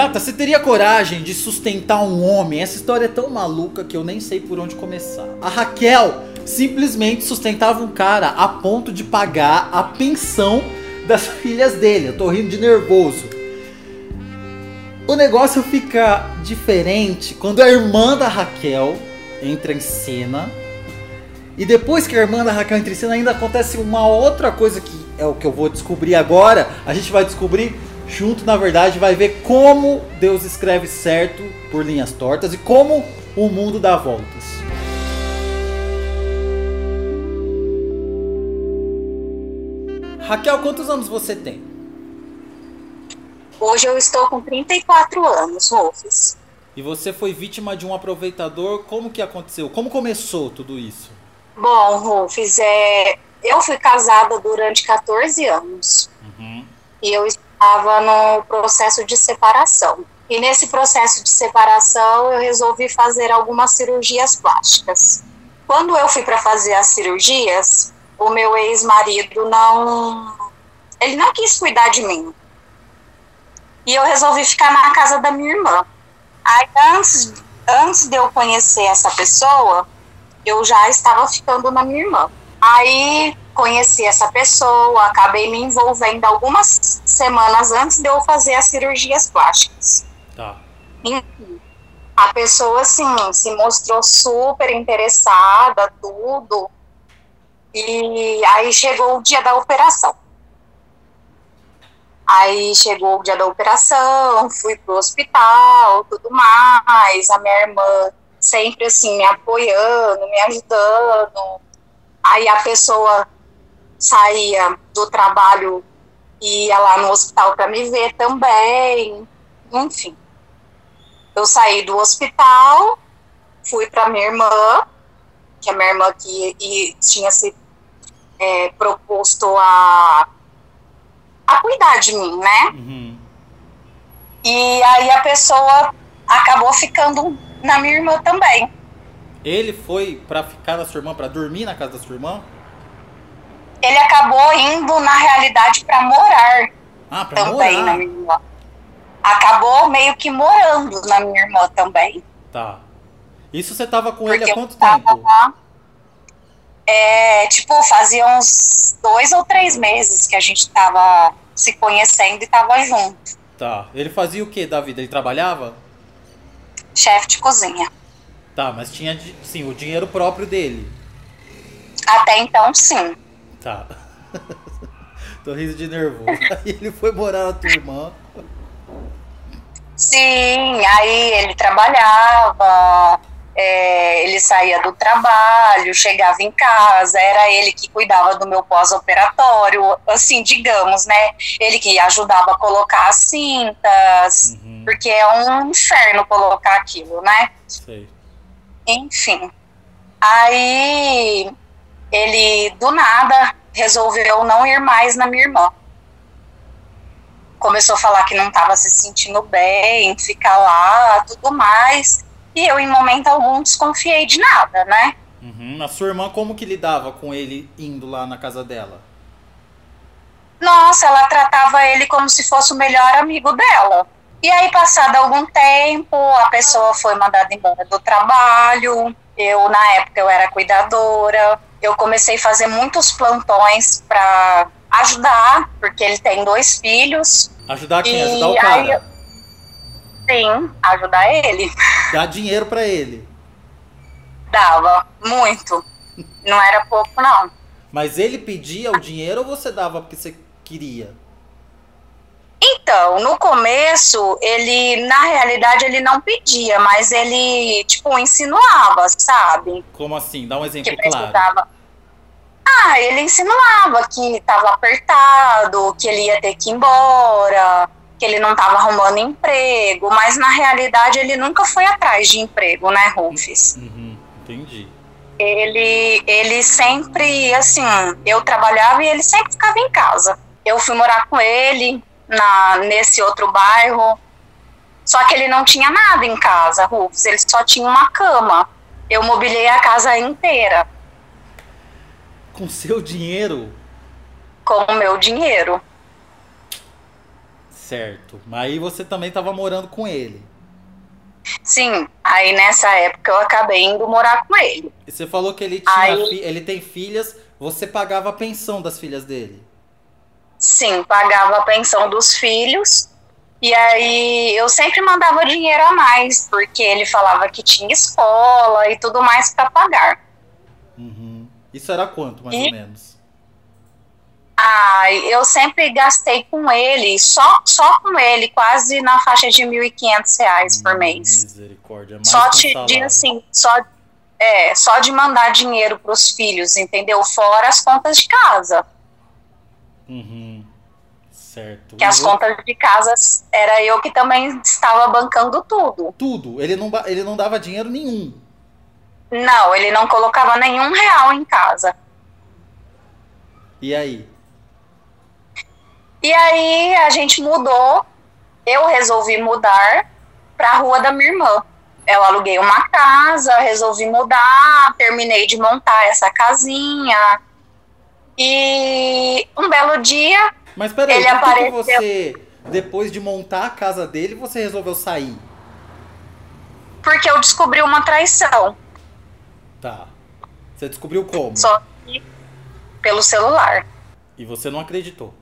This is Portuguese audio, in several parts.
Gata, você teria coragem de sustentar um homem? Essa história é tão maluca que eu nem sei por onde começar. A Raquel simplesmente sustentava um cara a ponto de pagar a pensão das filhas dele. Eu tô rindo de nervoso. O negócio fica diferente quando a irmã da Raquel entra em cena. E depois que a irmã da Raquel entra em cena, ainda acontece uma outra coisa que é o que eu vou descobrir agora. A gente vai descobrir junto, na verdade, vai ver como Deus escreve certo por linhas tortas e como o mundo dá voltas. Raquel, quantos anos você tem? Hoje eu estou com 34 anos, Rufus. E você foi vítima de um aproveitador. Como que aconteceu? Como começou tudo isso? Bom, Rufus, é... eu fui casada durante 14 anos. Uhum. E eu estava no processo de separação. E nesse processo de separação, eu resolvi fazer algumas cirurgias plásticas. Quando eu fui para fazer as cirurgias, o meu ex-marido não. Ele não quis cuidar de mim. E eu resolvi ficar na casa da minha irmã. Aí, antes, antes de eu conhecer essa pessoa, eu já estava ficando na minha irmã. Aí conheci essa pessoa, acabei me envolvendo algumas semanas antes de eu fazer as cirurgias plásticas. Tá. Enfim, a pessoa, assim, se mostrou super interessada, tudo. E aí chegou o dia da operação. Aí chegou o dia da operação, fui pro hospital, tudo mais. A minha irmã sempre assim me apoiando, me ajudando. Aí a pessoa saía do trabalho e ia lá no hospital para me ver também. Enfim. Eu saí do hospital, fui para minha irmã, que a minha irmã que e tinha se é, proposto a a cuidar de mim, né? Uhum. E aí a pessoa acabou ficando na minha irmã também. Ele foi para ficar na sua irmã, para dormir na casa da sua irmã? Ele acabou indo, na realidade, para morar ah, pra também morar. na minha irmã. Acabou meio que morando na minha irmã também. Tá. Isso você tava com Porque ele há quanto tempo? Lá, é, tipo, fazia uns dois ou três meses que a gente tava se conhecendo e tava junto. Tá. Ele fazia o que da vida? Ele trabalhava? Chefe de cozinha. Tá, mas tinha, sim, o dinheiro próprio dele. Até então, sim. Tá. Tô rindo de nervoso. Aí ele foi morar na tua irmã. Sim, aí ele trabalhava, é, ele saía do trabalho, chegava em casa, era ele que cuidava do meu pós-operatório, assim, digamos, né? Ele que ajudava a colocar as cintas, uhum. porque é um inferno colocar aquilo, né? Sei. Enfim. Aí ele, do nada, resolveu não ir mais na minha irmã. Começou a falar que não estava se sentindo bem, ficar lá, tudo mais. E eu, em momento algum, desconfiei de nada, né? Uhum. A sua irmã, como que lidava com ele indo lá na casa dela? Nossa, ela tratava ele como se fosse o melhor amigo dela. E aí, passado algum tempo, a pessoa foi mandada embora do trabalho. Eu, na época, eu era cuidadora. Eu comecei a fazer muitos plantões para ajudar, porque ele tem dois filhos. Ajudar quem? Ajudar o cara? Aí, Sim, ajudar ele. Dá dinheiro para ele. Dava, muito. Não era pouco, não. Mas ele pedia o dinheiro ou você dava porque você queria? Então, no começo, ele, na realidade, ele não pedia, mas ele, tipo, insinuava, sabe? Como assim? Dá um exemplo que claro. Ah, ele insinuava que estava apertado, que ele ia ter que ir embora, que ele não estava arrumando emprego, mas na realidade ele nunca foi atrás de emprego, né, Rufus? Uhum, entendi. Ele, ele sempre, assim, eu trabalhava e ele sempre ficava em casa. Eu fui morar com ele na, nesse outro bairro, só que ele não tinha nada em casa, Rufus, ele só tinha uma cama. Eu mobilei a casa inteira. Com seu dinheiro? Com o meu dinheiro. Certo. Mas aí você também tava morando com ele. Sim, aí nessa época eu acabei indo morar com ele. E você falou que ele tinha Aí- fi- ele tem filhas, você pagava a pensão das filhas dele. Sim, pagava a pensão dos filhos. E aí eu sempre mandava dinheiro a mais, porque ele falava que tinha escola e tudo mais para pagar. Uhum. Isso era quanto, mais E- ou menos? Ai, eu sempre gastei com ele, só, só com ele, quase na faixa de 1.500 reais por mês. Misericórdia. Mais Só de, assim, só, é, só de mandar dinheiro para os filhos, entendeu? Fora as contas de casa. Uhum. Certo. Que as contas de casa era eu que também estava bancando tudo. Tudo. Ele não, ele não dava dinheiro nenhum. Não, ele não colocava nenhum real em casa. E aí? E aí a gente mudou, eu resolvi mudar para a rua da minha irmã. Eu aluguei uma casa, resolvi mudar, terminei de montar essa casinha. E um belo dia, Mas peraí, Ele por que apareceu. você, depois de montar a casa dele, você resolveu sair? porque eu descobri uma traição, Tá. Você descobriu como? só que pelo celular. E você não acreditou.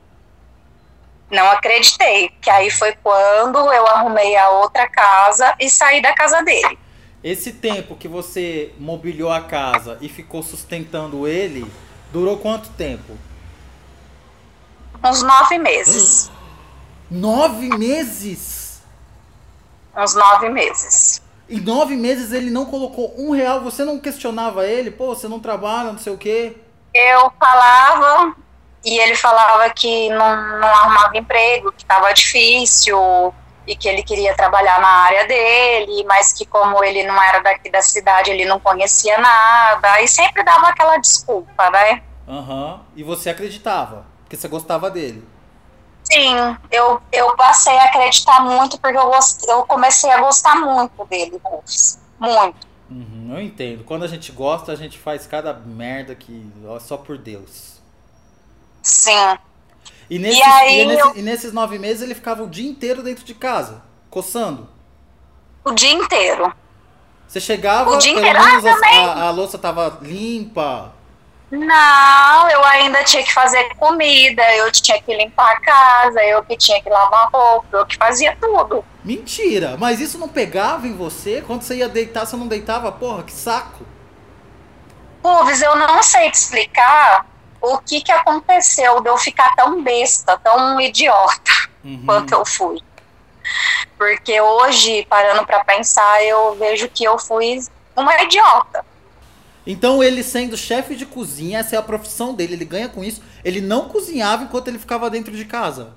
Não acreditei, que aí foi quando eu arrumei a outra casa e saí da casa dele. Esse tempo que você mobiliou a casa e ficou sustentando ele, durou quanto tempo? Uns nove meses. Nove meses! Uns nove meses. Em nove meses ele não colocou um real, você não questionava ele? Pô, você não trabalha, não sei o quê. Eu falava e ele falava que não, não arrumava emprego, que estava difícil e que ele queria trabalhar na área dele, mas que como ele não era daqui da cidade, ele não conhecia nada e sempre dava aquela desculpa, né? Aham. E você acreditava, porque você gostava dele. Sim, eu, eu passei a acreditar muito porque eu, gost, eu comecei a gostar muito dele. Muito. Uhum, eu entendo. Quando a gente gosta, a gente faz cada merda que. ó, só por Deus. Sim. E, nesses, aí e nesse- eu- e nesses nove meses ele ficava o dia inteiro dentro de casa, coçando. O dia inteiro. Você chegava, O dia pelo inteiro. menos Ah, a- também. a, a louça tava limpa. Não, eu ainda tinha que fazer comida, eu tinha que limpar a casa, eu que tinha que lavar roupa, eu que fazia tudo. Mentira! Mas isso não pegava em você? Quando você ia deitar, você não deitava? Porra, que saco! Pulves, eu não sei te explicar o que que aconteceu de eu ficar tão besta, tão idiota Uhum. quanto eu fui. Porque hoje, parando pra pensar, eu vejo que eu fui uma idiota. Então ele sendo chefe de cozinha, essa é a profissão dele, ele ganha com isso. Ele não cozinhava enquanto ele ficava dentro de casa.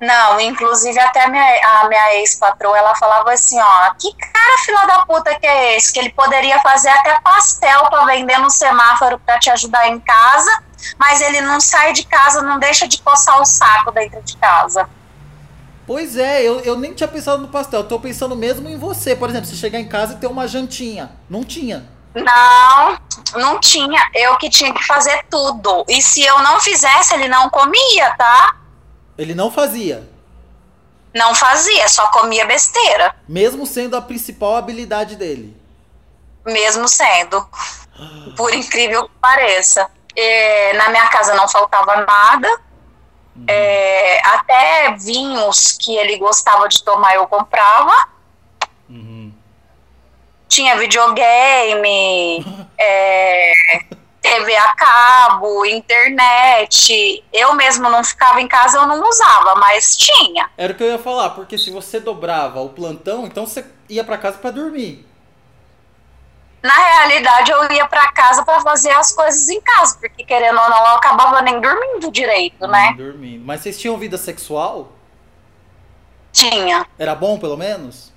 Não, inclusive até a minha, minha ex-patroa, ela falava assim, ó, que cara fila da puta que é esse? Que ele poderia fazer até pastel pra vender no semáforo pra te ajudar em casa, mas ele não sai de casa, não deixa de coçar o saco dentro de casa. Pois é, eu, eu nem tinha pensado no pastel, tô pensando mesmo em você. Por exemplo, você chegar em casa e ter uma jantinha. Não tinha. Não, não tinha. Eu que tinha que fazer tudo. E se eu não fizesse, ele não comia, tá? Ele não fazia. Não fazia, só comia besteira. Mesmo sendo a principal habilidade dele. mesmo sendo, por incrível que pareça. É, na minha casa não faltava nada, é, até vinhos que ele gostava de tomar eu comprava. Uhum. Tinha videogame, é, TV a cabo, internet. Eu mesmo não ficava em casa, eu não usava, mas tinha. Era o que eu ia falar, porque se você dobrava o plantão, então você ia pra casa pra dormir. Na realidade, eu ia para casa para fazer as coisas em casa, porque querendo ou não, eu acabava nem dormindo direito, né? Dormindo. Mas vocês tinham vida sexual? Tinha, Era bom, pelo menos?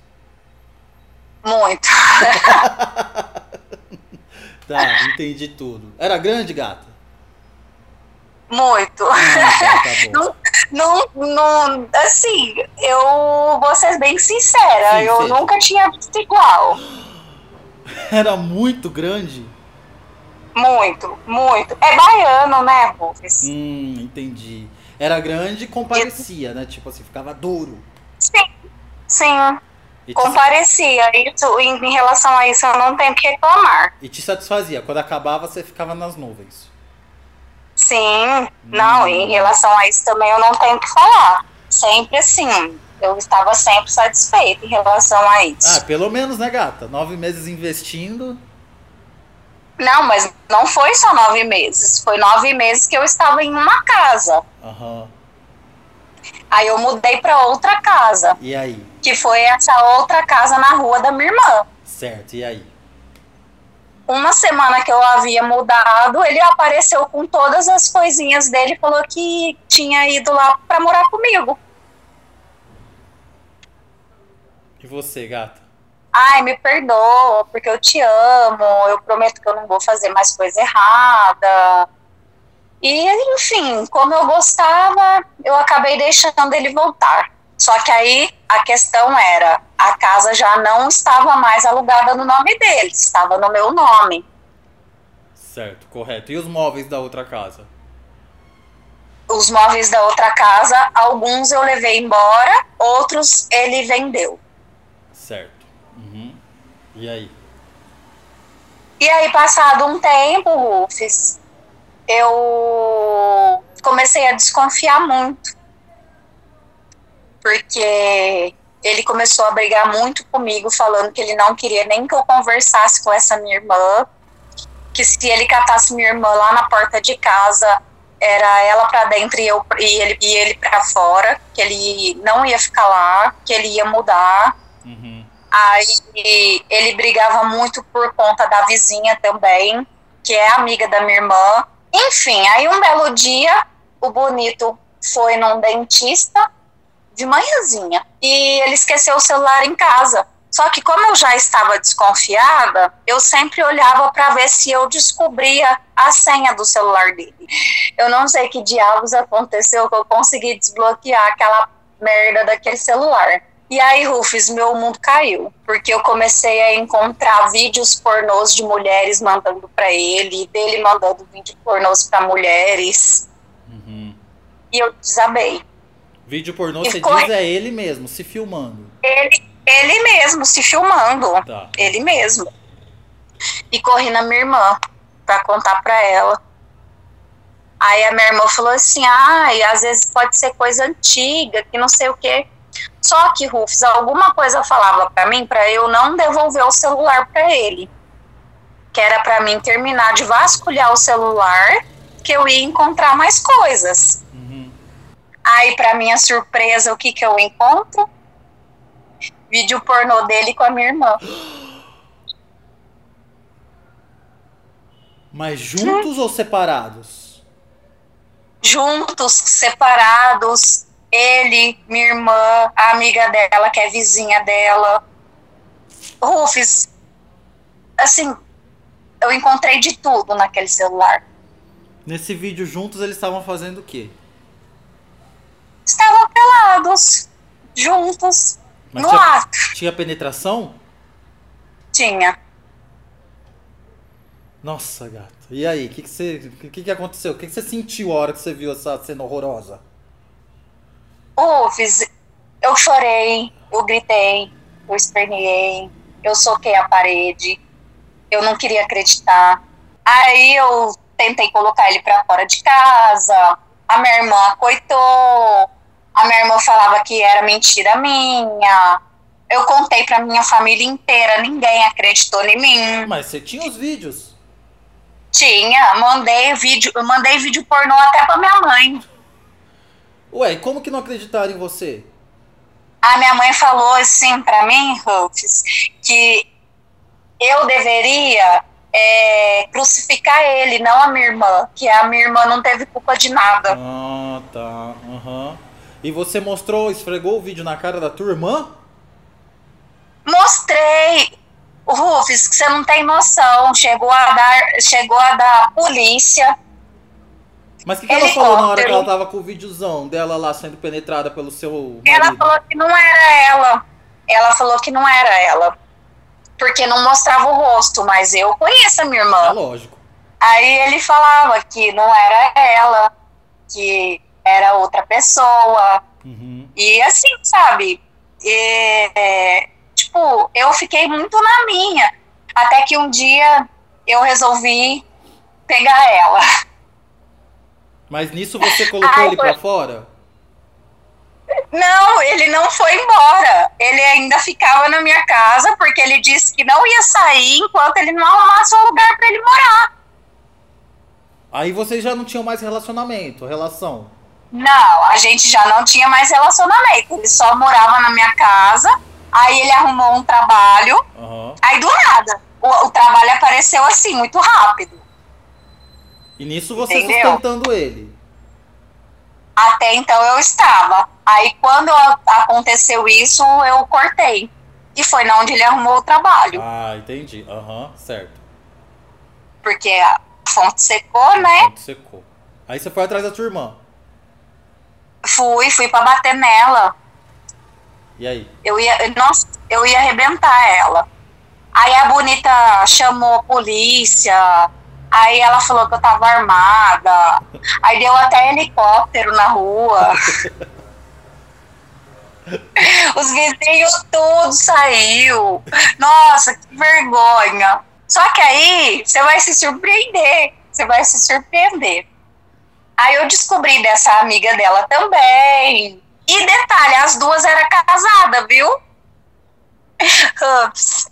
muito. Tá, entendi tudo. Era grande, gata? Muito. Ah, tá, tá bom. Não, não, assim, eu vou ser bem sincera, Sim, eu nunca tinha visto igual. Era muito grande? Muito, muito. É baiano, né, Rufus? Hum, entendi. Era grande e comparecia, né? Tipo assim, ficava duro. Sim, sim. Te... Comparecia. Isso, em, em, relação a isso, eu não tenho que reclamar. E te satisfazia. Quando acabava, você ficava nas nuvens. Sim. Hum. Não, em relação a isso também eu não tenho que falar. Sempre assim. Eu estava sempre satisfeita em relação a isso. Ah, pelo menos, né, gata? Nove meses investindo. Não, mas não foi só nove meses. Foi nove meses que eu estava em uma casa. Uhum. Aí eu mudei para outra casa. E aí? Que foi essa outra casa na rua da minha irmã. Certo, e aí? Uma semana que eu havia mudado, ele apareceu com todas as coisinhas dele, falou que tinha ido lá para morar comigo. E você, gata? ai, me perdoa, porque eu te amo, eu prometo que eu não vou fazer mais coisa errada. E, enfim, como eu gostava, eu acabei deixando ele voltar. Só que aí a questão era, a casa já não estava mais alugada no nome dele, estava no meu nome. Certo, correto. E os móveis da outra casa? Os móveis da outra casa, alguns eu levei embora, outros ele vendeu. Certo. Uhum. E aí? E aí, passado um tempo, Rufus, eu comecei a desconfiar muito. Porque ele começou a brigar muito comigo, falando que ele não queria nem que eu conversasse com essa minha irmã, que se ele catasse minha irmã lá na porta de casa, era ela para dentro e, eu, e ele, e ele para fora, que ele não ia ficar lá, que ele ia mudar. Uhum. Aí ele brigava muito por conta da vizinha também, que é amiga da minha irmã. Enfim, aí um belo dia, o bonito foi num dentista de manhãzinha e ele esqueceu o celular em casa. Só que como eu já estava desconfiada, eu sempre olhava para ver se eu descobria a senha do celular dele. Eu não sei que diabos aconteceu que eu consegui desbloquear aquela merda daquele celular. E aí, Rufus, meu mundo caiu, porque eu comecei a encontrar vídeos pornôs de mulheres mandando para ele, dele mandando vídeo pornôs para mulheres. Uhum. E eu desabei. Vídeo pornô, e você corre... diz, é ele mesmo, se filmando. Ele, ele mesmo, se filmando. Tá. Ele mesmo. E corri na minha irmã para contar para ela. Aí a minha irmã falou assim: ai, ah, às vezes pode ser coisa antiga, que não sei o quê. Só que Rufus, alguma coisa falava para mim para eu não devolver o celular para ele. Que era para mim terminar de vasculhar o celular, que eu ia encontrar mais coisas. Uhum. Aí, para minha surpresa, o que que eu encontro? Vídeo pornô dele com a minha irmã. Mas juntos hum. ou separados? Juntos, separados ele, minha irmã, a amiga dela, que é vizinha dela. Rufus, assim, eu encontrei de tudo naquele celular. Nesse vídeo juntos eles estavam fazendo o quê? Estavam pelados, juntos, Mas no tinha, ato. Tinha penetração? Tinha. Nossa, gata. E aí, o que, que, você, que, que aconteceu? O que, que você sentiu a hora que você viu essa cena horrorosa? Ufes, eu chorei, eu gritei, eu esperneei, eu soquei a parede, eu não queria acreditar. Aí eu tentei colocar ele para fora de casa, a minha irmã coitou, a minha irmã falava que era mentira minha. Eu contei pra minha família inteira, ninguém acreditou em mim. Mas você tinha os vídeos? Tinha, mandei vídeo, mandei vídeo pornô até pra minha mãe. Ué, como que não acreditaram em você? A minha mãe falou assim para mim, Rufus, que eu deveria é, crucificar ele, não a minha irmã, que a minha irmã não teve culpa de nada. Ah, tá. Uhum. E você mostrou, esfregou o vídeo na cara da tua irmã? Mostrei. Rufus, que você não tem noção. Chegou a dar, chegou a dar polícia mas o que, que ela falou na hora que ela tava com o videozão dela lá sendo penetrada pelo seu. Marido? Ela falou que não era ela. Ela falou que não era ela. Porque não mostrava o rosto, mas eu conheço a minha irmã. É lógico. Aí ele falava que não era ela, que era outra pessoa. Uhum. E assim, sabe? E, é, tipo, eu fiquei muito na minha. Até que um dia eu resolvi pegar ela. Mas nisso você colocou Ai, ele foi... pra fora? Não, ele não foi embora. Ele ainda ficava na minha casa porque ele disse que não ia sair enquanto ele não arrumasse um lugar para ele morar. Aí vocês já não tinham mais relacionamento, relação? Não, a gente já não tinha mais relacionamento. Ele só morava na minha casa. Aí ele arrumou um trabalho. Uhum. Aí do nada, o, o, trabalho apareceu assim, muito rápido. E nisso você Entendeu? sustentando ele. Até então eu estava. Aí quando aconteceu isso, eu cortei. E foi na onde ele arrumou o trabalho. Ah, entendi. Aham, uhum, certo. Porque a fonte secou, né? A fonte secou. Aí você foi atrás da tua irmã. Fui, fui pra bater nela. E aí? Eu ia, nossa, eu ia arrebentar ela. Aí a bonita chamou a polícia, Aí ela falou que eu tava armada. Aí deu até helicóptero na rua. Os vizinhos tudo saiu. Nossa, que vergonha. Só que aí você vai se surpreender. Você vai se surpreender. Aí eu descobri dessa amiga dela também. E detalhe, as duas eram casadas, viu? Ups.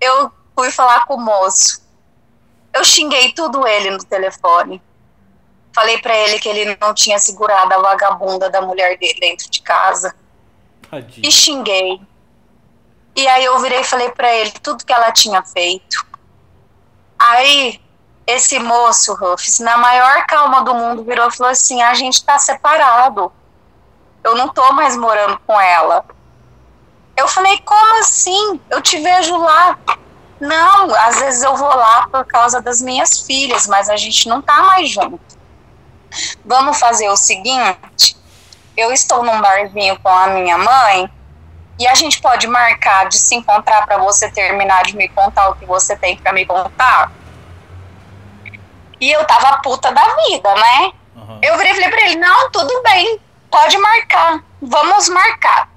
Eu fui falar com o moço. Eu xinguei tudo ele no telefone. Falei para ele que ele não tinha segurado a vagabunda da mulher dele dentro de casa. Tadinho. E xinguei. E aí eu virei e falei para ele tudo que ela tinha feito. Aí esse moço, Ruffs, na maior calma do mundo, virou e falou assim: a gente tá separado. Eu não tô mais morando com ela. Eu falei: como assim? Eu te vejo lá. Não, às vezes eu vou lá por causa das minhas filhas, mas a gente não tá mais junto. Vamos fazer o seguinte: eu estou num barzinho com a minha mãe e a gente pode marcar de se encontrar para você terminar de me contar o que você tem para me contar. E eu tava puta da vida, né? Uhum. Eu virei e falei pra ele: não, tudo bem, pode marcar, vamos marcar.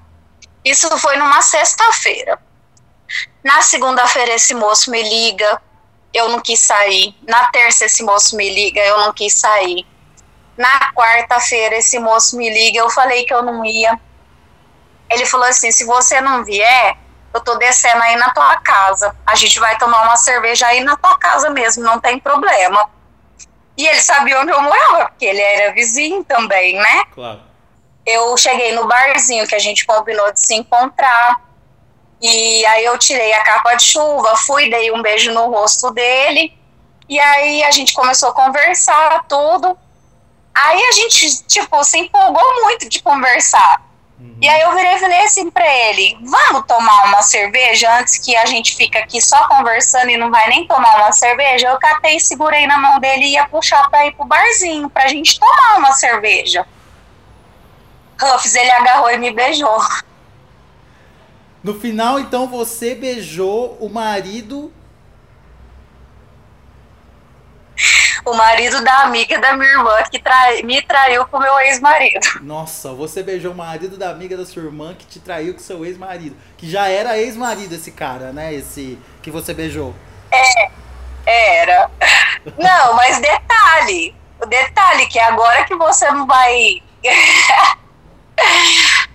Isso foi numa sexta-feira. Na segunda-feira, esse moço me liga, eu não quis sair. Na terça, esse moço me liga, eu não quis sair. Na quarta-feira, esse moço me liga, eu falei que eu não ia. Ele falou assim: se você não vier, eu tô descendo aí na tua casa. A gente vai tomar uma cerveja aí na tua casa mesmo, não tem problema. E ele sabia onde eu morava, porque ele era vizinho também, né? Claro. Eu cheguei no barzinho que a gente combinou de se encontrar. E aí eu tirei a capa de chuva, fui, dei um beijo no rosto dele. E aí a gente começou a conversar tudo. Aí a gente, tipo, se empolgou muito de conversar. Uhum. E aí eu virei e falei assim pra ele, vamos tomar uma cerveja antes que a gente fica aqui só conversando e não vai nem tomar uma cerveja? Eu catei, segurei na mão dele e ia puxar pra ir pro barzinho, pra gente tomar uma cerveja. Ruffs, ele agarrou e me beijou. No final, então, você beijou o marido. O marido da amiga da minha irmã que trai, me traiu com meu ex-marido. Nossa, você beijou o marido da amiga da sua irmã que te traiu com seu ex-marido. Que já era ex-marido esse cara, né? Esse que você beijou. É, era. Não, mas detalhe. O detalhe que agora que você não vai.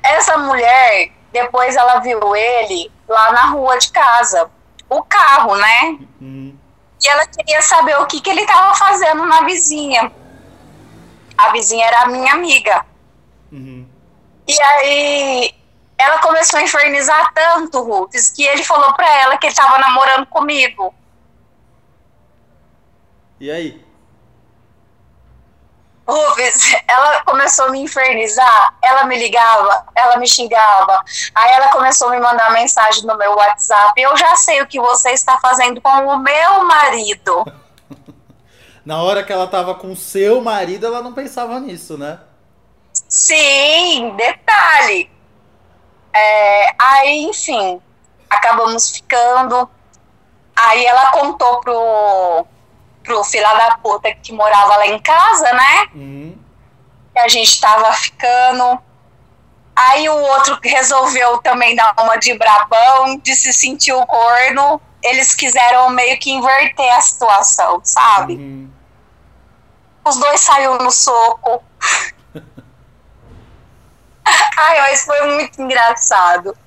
Essa mulher depois ela viu ele lá na rua de casa, o carro, né? Uhum. E ela queria saber o que, que ele estava fazendo na vizinha. A vizinha era a minha amiga. Uhum. E aí ela começou a infernizar tanto, Ruth, que ele falou pra ela que ele estava namorando comigo. E aí? Rufus, ela começou a me infernizar, ela me ligava, ela me xingava, aí ela começou a me mandar mensagem no meu WhatsApp, eu já sei o que você está fazendo com o meu marido. Na hora que ela tava com o seu marido, ela não pensava nisso, né? Sim, detalhe. É, aí, enfim, acabamos ficando. Aí ela contou pro, pro filho da puta que morava lá em casa, né? Uhum. Que a gente tava ficando. Aí o outro resolveu também dar uma de brabão, de se sentir o corno. Eles quiseram meio que inverter a situação, sabe? Uhum. Os dois saíram no soco. Ai, mas foi muito engraçado.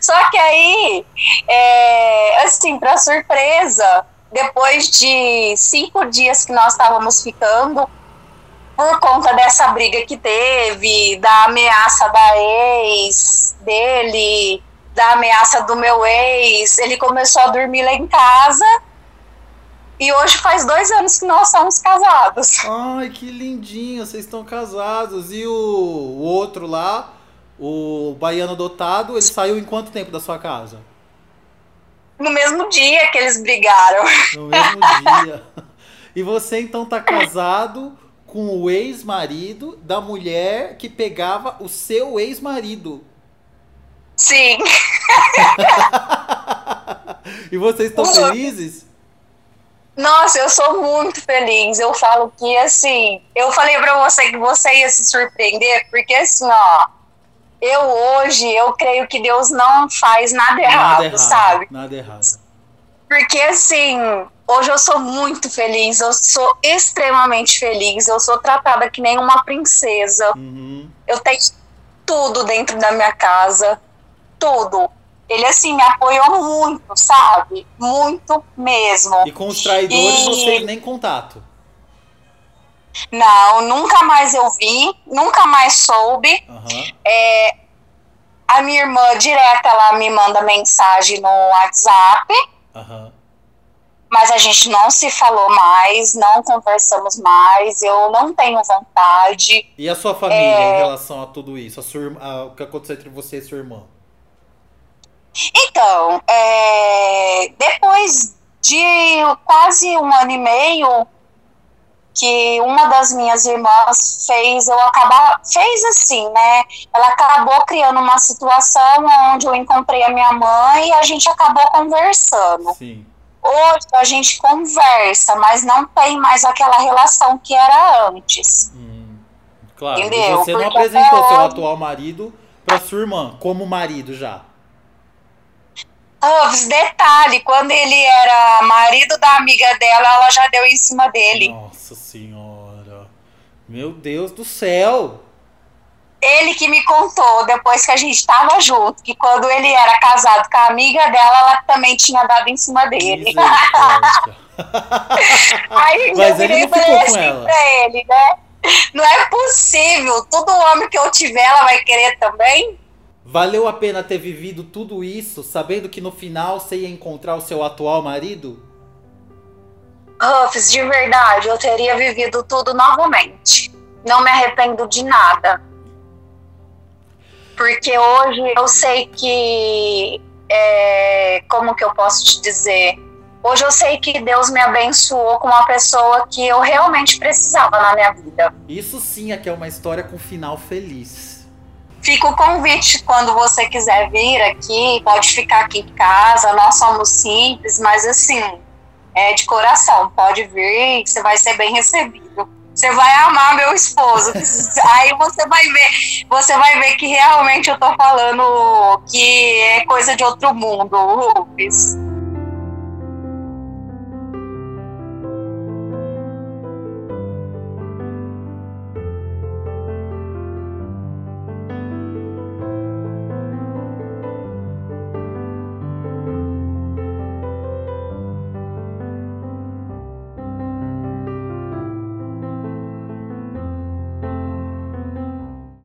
Só que aí, é, assim, pra surpresa, depois de cinco dias que nós estávamos ficando, por conta dessa briga que teve, da ameaça da ex dele, da ameaça do meu ex, ele começou a dormir lá em casa. E hoje faz dois anos que nós somos casados. Ai, que lindinho, vocês estão casados. E o, o outro lá, o baiano dotado, ele saiu em quanto tempo da sua casa? No mesmo dia que eles brigaram. No mesmo dia. E você então tá casado com o ex-marido da mulher que pegava o seu ex-marido. Sim. e vocês estão felizes? Nossa, eu sou muito feliz. Eu falo que assim, eu falei para você que você ia se surpreender, porque assim, ó, eu hoje, eu creio que Deus não faz nada errado, nada errado sabe? Nada errado. Porque assim, hoje eu sou muito feliz, eu sou extremamente feliz, eu sou tratada que nem uma princesa. Uhum. Eu tenho tudo dentro da minha casa, tudo. Ele assim me apoiou muito, sabe? Muito mesmo. E com os traidores e... você nem contato. Não, nunca mais eu vi, nunca mais soube. Uhum. É, a minha irmã direta ela me manda mensagem no WhatsApp. Uhum. Mas a gente não se falou mais, não conversamos mais, eu não tenho vontade. E a sua família é... em relação a tudo isso? A sua, a, o que aconteceu entre você e sua irmã? Então, é, depois de quase um ano e meio, que uma das minhas irmãs fez eu acabar fez assim, né? Ela acabou criando uma situação onde eu encontrei a minha mãe e a gente acabou conversando. Sim. Hoje a gente conversa, mas não tem mais aquela relação que era antes. Hum, claro. Entendeu? E você Porque não apresentou seu atual marido para sua irmã como marido já? Puffs, detalhe, quando ele era marido da amiga dela, ela já deu em cima dele. Nossa senhora. Meu Deus do céu. Ele que me contou, depois que a gente tava junto, que quando ele era casado com a amiga dela, ela também tinha dado em cima dele. Aí Mas eu ele não ficou assim com ela. pra ele, né? Não é possível. Todo homem que eu tiver, ela vai querer também. Valeu a pena ter vivido tudo isso, sabendo que no final você ia encontrar o seu atual marido? Ruffs, de verdade, eu teria vivido tudo novamente. Não me arrependo de nada. Porque hoje eu sei que. É, como que eu posso te dizer? Hoje eu sei que Deus me abençoou com uma pessoa que eu realmente precisava na minha vida. Isso sim é que é uma história com final feliz. Fica o convite quando você quiser vir aqui, pode ficar aqui em casa. Nós somos simples, mas assim, é de coração. Pode vir, você vai ser bem recebido. Você vai amar meu esposo. Aí você vai ver, você vai ver que realmente eu tô falando que é coisa de outro mundo, Rufus.